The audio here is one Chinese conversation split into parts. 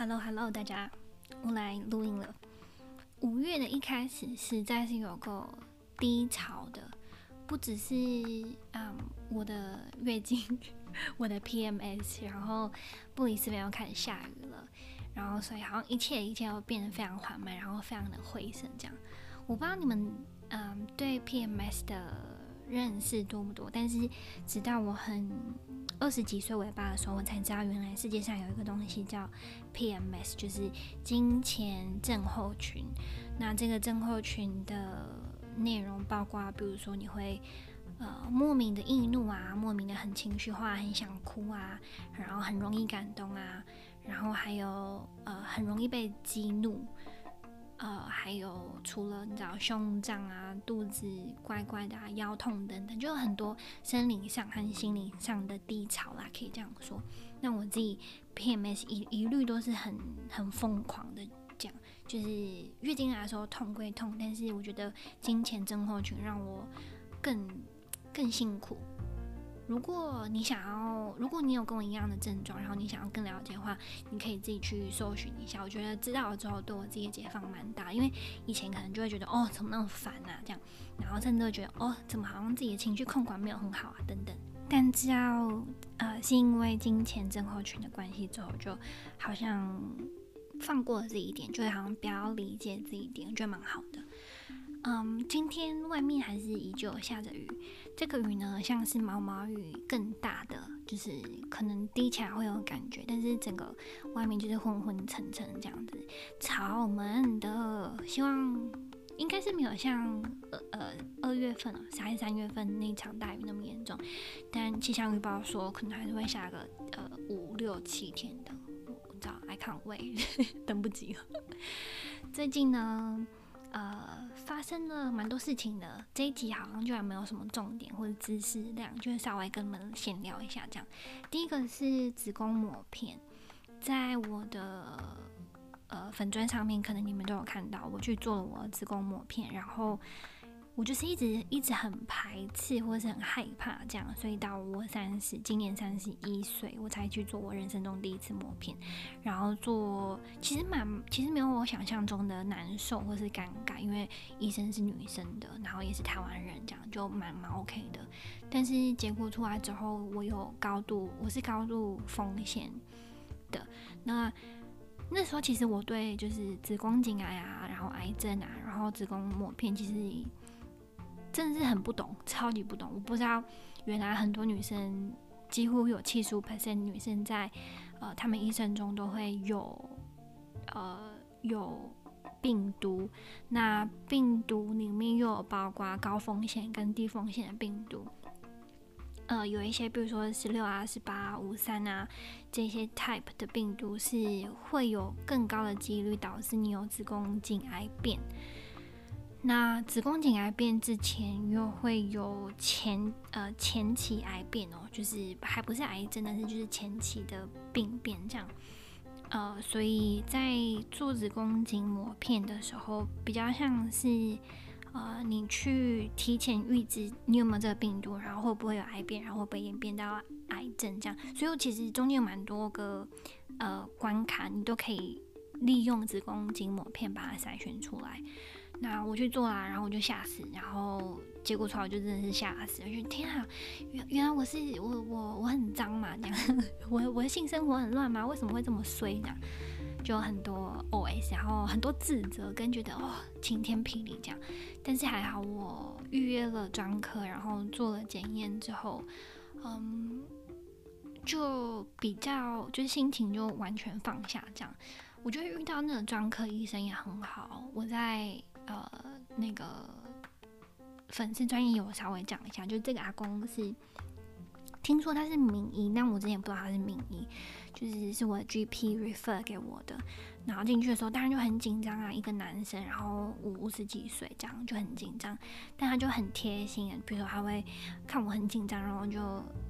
Hello，Hello，大家，我来录音了。五月的一开始实在是有够低潮的，不只是嗯我的月经，我的 PMS，然后布里斯本又开始下雨了，然后所以好像一切一切都变得非常缓慢，然后非常的灰色这样。我不知道你们嗯对 PMS 的认识多不多，但是直到我很二十几岁尾巴的时候，我才知道原来世界上有一个东西叫 PMS，就是金钱症候群。那这个症候群的内容包括，比如说你会呃莫名的易怒啊，莫名的很情绪化，很想哭啊，然后很容易感动啊，然后还有呃很容易被激怒。呃，还有除了你知道胸胀啊、肚子怪怪的啊、腰痛等等，就有很多生理上和心理上的低潮啦，可以这样说。那我自己 PMS 一一律都是很很疯狂的讲，就是月经来的时候痛归痛，但是我觉得金钱症候群让我更更辛苦。如果你想要，如果你有跟我一样的症状，然后你想要更了解的话，你可以自己去搜寻一下。我觉得知道了之后，对我自己的解放蛮大。因为以前可能就会觉得，哦，怎么那么烦啊，这样，然后甚至会觉得，哦，怎么好像自己的情绪控管没有很好啊，等等。但只要呃是因为金钱症候群的关系之后，就好像放过了这一点，就会好像比较理解这一点，我觉得蛮好的。嗯，今天外面还是依旧下着雨。这个雨呢，像是毛毛雨更大的，就是可能滴起来会有感觉，但是整个外面就是昏昏沉沉这样子，超闷的。希望应该是没有像呃呃二月份啊，三三月份那场大雨那么严重，但气象预报说可能还是会下个呃五六七天的。我知道，I can't wait，等不及了。最近呢，呃，发生了蛮多事情的。这一集好像就还没有什么重点或者知识量，就是稍微跟你们闲聊一下这样。第一个是子宫膜片，在我的呃粉砖上面，可能你们都有看到，我去做了我的子宫膜片，然后。我就是一直一直很排斥或者是很害怕这样，所以到我三十，今年三十一岁，我才去做我人生中第一次磨片，然后做其实蛮其实没有我想象中的难受或是尴尬，因为医生是女生的，然后也是台湾人，这样就蛮蛮 OK 的。但是结果出来之后，我有高度，我是高度风险的。那那时候其实我对就是子宫颈癌啊，然后癌症啊，然后子宫抹片，其实。真的是很不懂，超级不懂。我不知道，原来很多女生，几乎有七十五 percent 女生在，呃，她们一生中都会有，呃，有病毒。那病毒里面又有包括高风险跟低风险的病毒。呃，有一些，比如说十六啊、十八啊、五三啊这些 type 的病毒是会有更高的几率导致你有子宫颈癌变。那子宫颈癌变之前又会有前呃前期癌变哦，就是还不是癌症，但是就是前期的病变这样，呃，所以在做子宫颈抹片的时候，比较像是呃你去提前预知你有没有这个病毒，然后会不会有癌变，然后会不会演变到癌症这样，所以其实中间有蛮多个呃关卡，你都可以利用子宫颈抹片把它筛选出来。那我去做啦，然后我就吓死，然后结果出来我就真的是吓死，我觉得天啊，原原来我是我我我很脏嘛，这样，我我的性生活很乱吗？为什么会这么衰呢？就很多 OS，然后很多自责跟觉得哦晴天霹雳这样，但是还好我预约了专科，然后做了检验之后，嗯，就比较就是心情就完全放下这样，我觉得遇到那个专科医生也很好，我在。呃，那个粉丝专业有稍微讲一下，就这个阿公是听说他是名医，但我之前不知道他是名医，就是是我 GP refer 给我的。然后进去的时候，当然就很紧张啊，一个男生，然后五十几岁这样就很紧张，但他就很贴心，比如说他会看我很紧张，然后就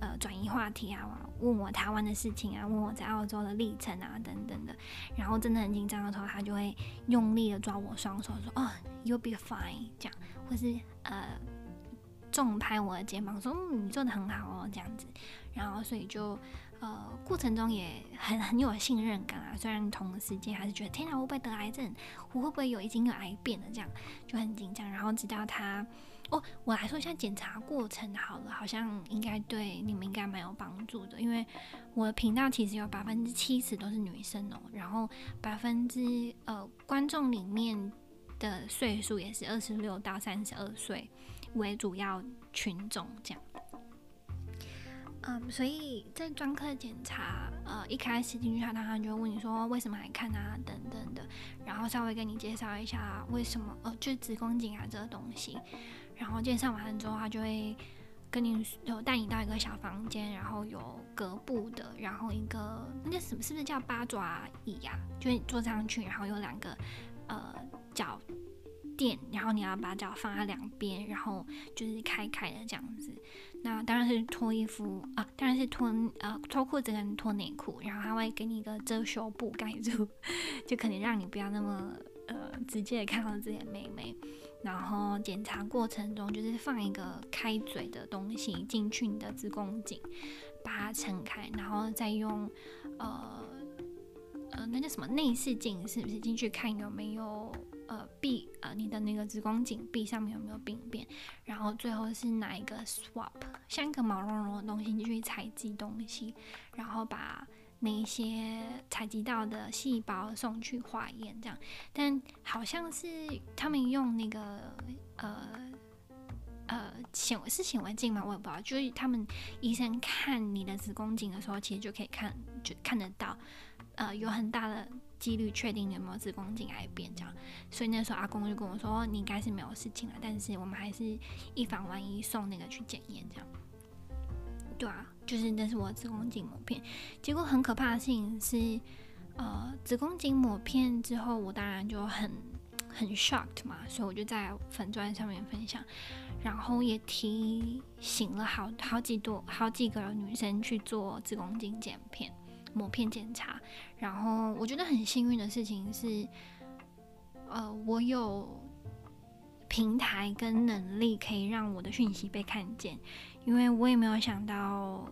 呃转移话题啊，问我台湾的事情啊，问我在澳洲的历程啊等等的。然后真的很紧张的时候，他就会用力的抓我双手，说：“哦，you'll be fine。”这样，或是呃重拍我的肩膀，说：“嗯，你做得很好哦。”这样子。然后所以就呃，过程中也很很有信任感啊。虽然同时间还是觉得天哪，我会不会得癌症？我会不会有已经有癌变了？这样就很紧张。然后直到他哦，我来说一下检查过程好了，好像应该对你们应该蛮有帮助的。因为我的频道其实有百分之七十都是女生哦，然后百分之呃观众里面的岁数也是二十六到三十二岁为主要群众这样。嗯，所以在专科检查，呃，一开始进去他当然就会问你说为什么来看啊，等等的，然后稍微跟你介绍一下为什么，呃，就是子宫颈癌这个东西，然后介绍完了之后，他就会跟你有带你到一个小房间，然后有隔布的，然后一个那个什么是不是叫八爪椅呀、啊？就坐上去，然后有两个呃脚垫，然后你要把脚放在两边，然后就是开开的这样子。那当然是脱衣服啊，当然是脱呃脱裤子跟脱内裤，然后他会给你一个遮羞布盖住，就可能让你不要那么呃直接的看到自己的妹妹。然后检查过程中就是放一个开嘴的东西进去你的子宫颈，把它撑开，然后再用呃呃那叫什么内视镜是不是进去看有没有。呃，壁呃，你的那个子宫颈壁上面有没有病变？然后最后是拿一个 swap，像一个毛茸茸的东西，你去采集东西，然后把那些采集到的细胞送去化验，这样。但好像是他们用那个呃呃显是显微镜吗？我也不知道。就是他们医生看你的子宫颈的时候，其实就可以看就看得到，呃，有很大的。几率确定有没有子宫颈癌变这样，所以那时候阿公就跟我说，你应该是没有事情了，但是我们还是以防万一送那个去检验这样。对啊，就是那是我子宫颈抹片，结果很可怕的事情是，呃，子宫颈抹片之后，我当然就很很 shocked 嘛，所以我就在粉钻上面分享，然后也提醒了好好几多好几个女生去做子宫颈剪片。抹片检查，然后我觉得很幸运的事情是，呃，我有平台跟能力可以让我的讯息被看见，因为我也没有想到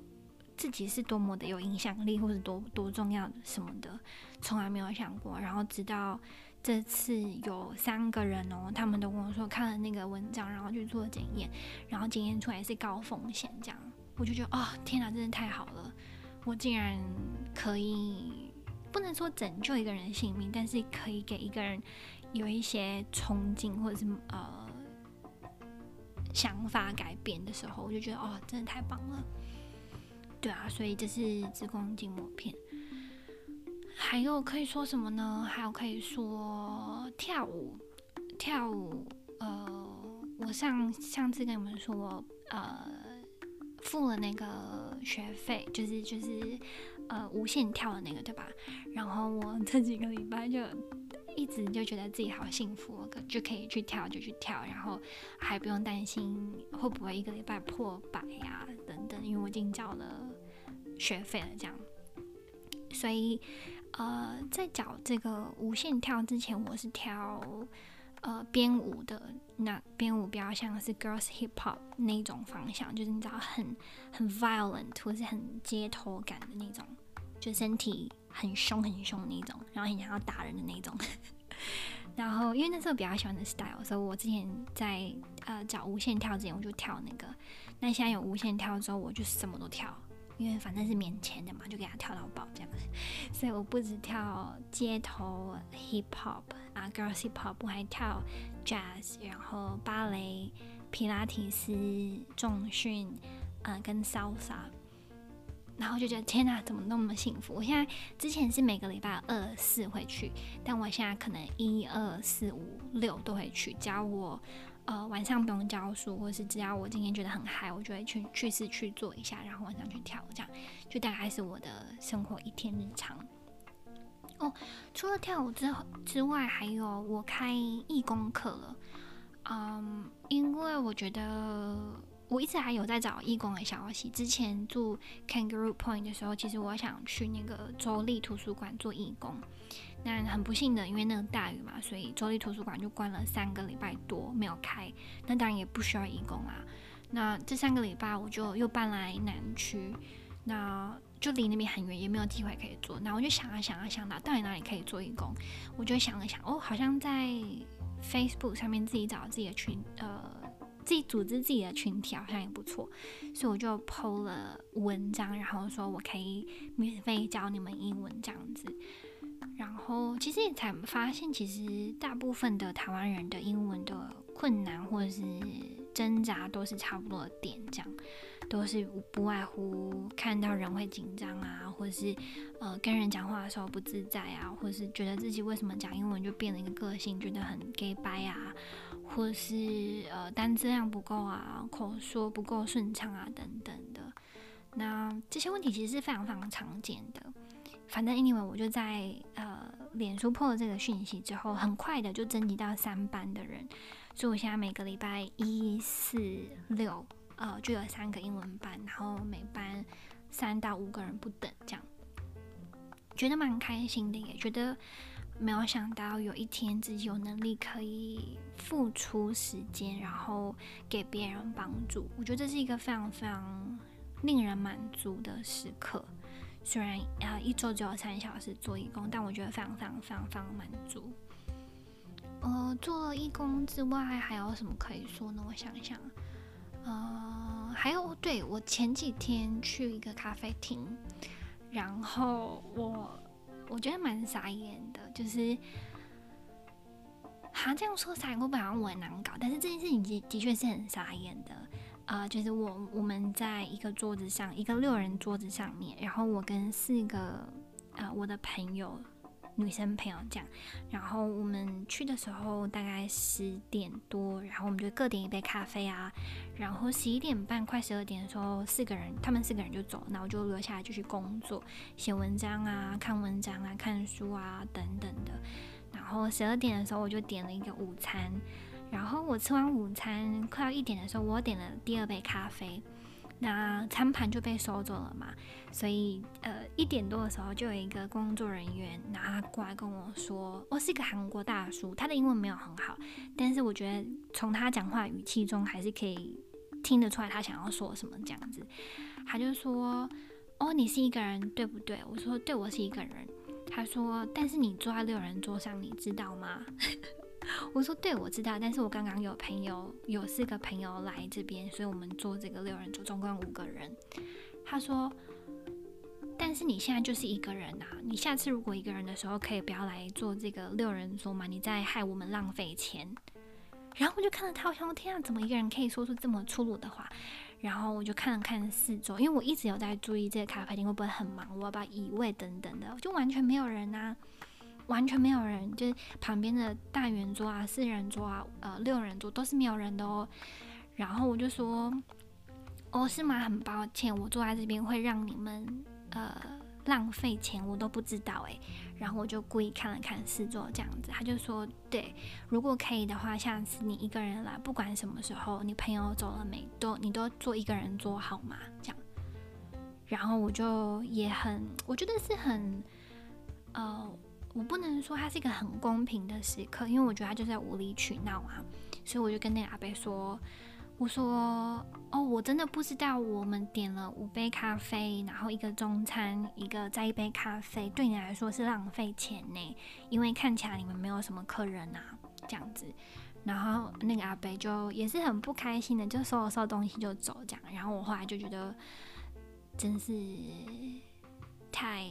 自己是多么的有影响力，或者多多重要的什么的，从来没有想过。然后直到这次有三个人哦，他们都跟我说看了那个文章，然后去做检验，然后检验出来是高风险，这样我就觉得哦，天哪，真的太好了。我竟然可以不能说拯救一个人性命，但是可以给一个人有一些憧憬或者是呃想法改变的时候，我就觉得哦，真的太棒了。对啊，所以这是子宫颈膜片。还有可以说什么呢？还有可以说跳舞，跳舞。呃，我上上次跟你们说，呃。付了那个学费，就是就是呃无限跳的那个，对吧？然后我这几个礼拜就一直就觉得自己好幸福，就可以去跳就去跳，然后还不用担心会不会一个礼拜破百呀、等等，因为我已经交了学费了，这样。所以呃，在缴这个无限跳之前，我是跳。呃，编舞的那编舞比较像是 girls hip hop 那种方向，就是你知道很很 violent 或是很街头感的那种，就身体很凶很凶那种，然后很想要打人的那种。然后因为那时候比较喜欢的 style，所以我之前在呃找无限跳之前我就跳那个，那现在有无限跳之后我就什么都跳。因为反正是免钱的嘛，就给他跳到爆这样子。所以我不止跳街头 hip hop 啊，girl hip hop，我还跳 jazz，然后芭蕾、皮拉提斯、重训，嗯，跟 salsa。然后就觉得天哪，怎么那么幸福？我现在之前是每个礼拜二四会去，但我现在可能一二四五六都会去，只要我。呃，晚上不用教书，或是只要我今天觉得很嗨，我就会去去试去做一下，然后晚上去跳，这样就大概是我的生活一天日常。哦，除了跳舞之之外，还有我开义工课了。嗯，因为我觉得我一直还有在找义工的消息。之前住 Kangaroo Point 的时候，其实我想去那个州立图书馆做义工。但很不幸的，因为那个大雨嘛，所以州立图书馆就关了三个礼拜多，没有开。那当然也不需要义工啊。那这三个礼拜我就又搬来南区。那就离那边很远，也没有机会可以做。那我就想啊想啊想到到底哪里可以做义工，我就想了想，哦，好像在 Facebook 上面自己找自己的群，呃，自己组织自己的群体好像也不错，所以我就 PO 了文章，然后说我可以免费教你们英文这样子。然后其实也才发现，其实大部分的台湾人的英文的困难或者是挣扎都是差不多的点，这样都是不外乎看到人会紧张啊，或者是呃跟人讲话的时候不自在啊，或者是觉得自己为什么讲英文就变了一个个性，觉得很 gay 掰啊，或者是呃单字量不够啊，口说不够顺畅啊等等的。那这些问题其实是非常非常常见的。反正英文我就在呃脸书破了这个讯息之后，很快的就征集到三班的人，所以我现在每个礼拜一、四、六，呃，就有三个英文班，然后每班三到五个人不等，这样，觉得蛮开心的，也觉得没有想到有一天自己有能力可以付出时间，然后给别人帮助，我觉得这是一个非常非常令人满足的时刻。虽然呃一周只有三小时做义工，但我觉得非常非常非常非常满足。呃，做了义工之外，还有什么可以说呢？我想想，呃，还有对，我前几天去一个咖啡厅，然后我我觉得蛮傻眼的，就是，哈这样说傻眼，我本来我很难搞，但是这件事情的确是很傻眼的。啊、就是我我们在一个桌子上，一个六人桌子上面，然后我跟四个啊、我的朋友，女生朋友这样，然后我们去的时候大概十点多，然后我们就各点一杯咖啡啊，然后十一点半快十二点的时候，四个人他们四个人就走，那我就留下来继续工作，写文章啊，看文章啊，看书啊等等的，然后十二点的时候我就点了一个午餐。然后我吃完午餐快要一点的时候，我点了第二杯咖啡，那餐盘就被收走了嘛。所以呃一点多的时候就有一个工作人员，拿过来跟我说，我是一个韩国大叔，他的英文没有很好，但是我觉得从他讲话语气中还是可以听得出来他想要说什么这样子。他就说，哦，你是一个人对不对？我说对，我是一个人。他说，但是你坐在六人桌上，你知道吗？我说对，我知道，但是我刚刚有朋友，有四个朋友来这边，所以我们坐这个六人桌，总共五个人。他说，但是你现在就是一个人啊，你下次如果一个人的时候，可以不要来做这个六人桌嘛？你在害我们浪费钱。然后我就看到他，我想，天啊，怎么一个人可以说出这么粗鲁的话？然后我就看了看四周，因为我一直有在注意这个咖啡厅会不会很忙，我要不要移位等等的，就完全没有人啊。完全没有人，就是旁边的大圆桌啊、四人桌啊、呃六人桌都是没有人的哦。然后我就说：“哦，是吗？很抱歉，我坐在这边会让你们呃浪费钱，我都不知道诶。”然后我就故意看了看四桌这样子，他就说：“对，如果可以的话，下次你一个人来，不管什么时候，你朋友走了没，都你都坐一个人桌好吗？”这样。然后我就也很，我觉得是很呃。我不能说它是一个很公平的时刻，因为我觉得他就是在无理取闹啊，所以我就跟那个阿伯说：“我说哦，我真的不知道，我们点了五杯咖啡，然后一个中餐，一个再一杯咖啡，对你来说是浪费钱呢，因为看起来你们没有什么客人啊，这样子。”然后那个阿伯就也是很不开心的，就收了收东西就走这样。然后我后来就觉得真是太。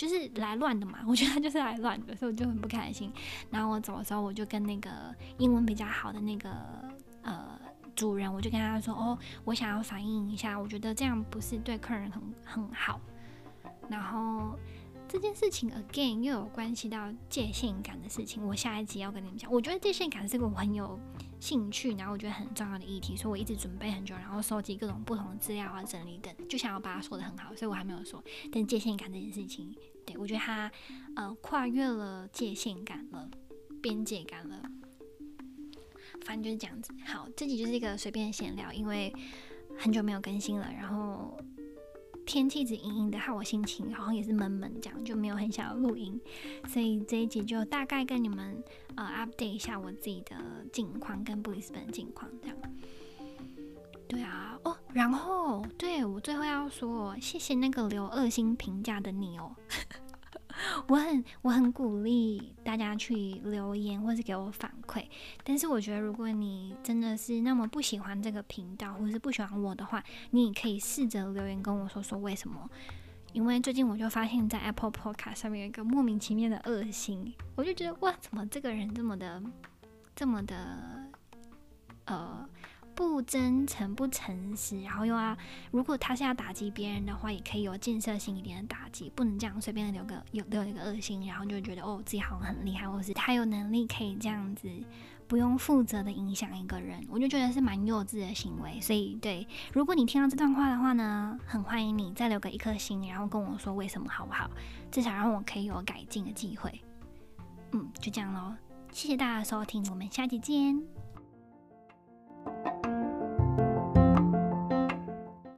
就是来乱的嘛，我觉得他就是来乱的，所以我就很不开心。然后我走的时候，我就跟那个英文比较好的那个呃主人，我就跟他说：“哦，我想要反映一下，我觉得这样不是对客人很很好。”然后这件事情 again 又有关系到界限感的事情，我下一集要跟你们讲。我觉得界限感是个很有兴趣，然后我觉得很重要的议题，所以我一直准备很久，然后收集各种不同的资料啊、整理等，就想要把它说得很好，所以我还没有说。但界限感这件事情，对，我觉得它呃跨越了界限感了，边界感了，反正就是这样子。好，这集就是一个随便闲聊，因为很久没有更新了，然后。天气一直阴阴的，害我心情好像也是闷闷这样，就没有很想要录音，所以这一集就大概跟你们呃 update 一下我自己的近况跟布里斯本近况这样。对啊，哦，然后，对，我最后要说，谢谢那个留二星评价的你哦。我很我很鼓励大家去留言或是给我反馈，但是我觉得如果你真的是那么不喜欢这个频道或者是不喜欢我的话，你也可以试着留言跟我说说为什么。因为最近我就发现，在 Apple Podcast 上面有一个莫名其妙的恶心，我就觉得哇，怎么这个人这么的这么的呃。不真诚、不诚实，然后又要，如果他是要打击别人的话，也可以有建设性一点的打击，不能这样随便的留个有留一个恶心，然后就觉得哦自己好像很厉害，或是他有能力可以这样子不用负责的影响一个人，我就觉得是蛮幼稚的行为。所以对，如果你听到这段话的话呢，很欢迎你再留个一颗心，然后跟我说为什么好不好？至少让我可以有改进的机会。嗯，就这样喽，谢谢大家收听，我们下期见。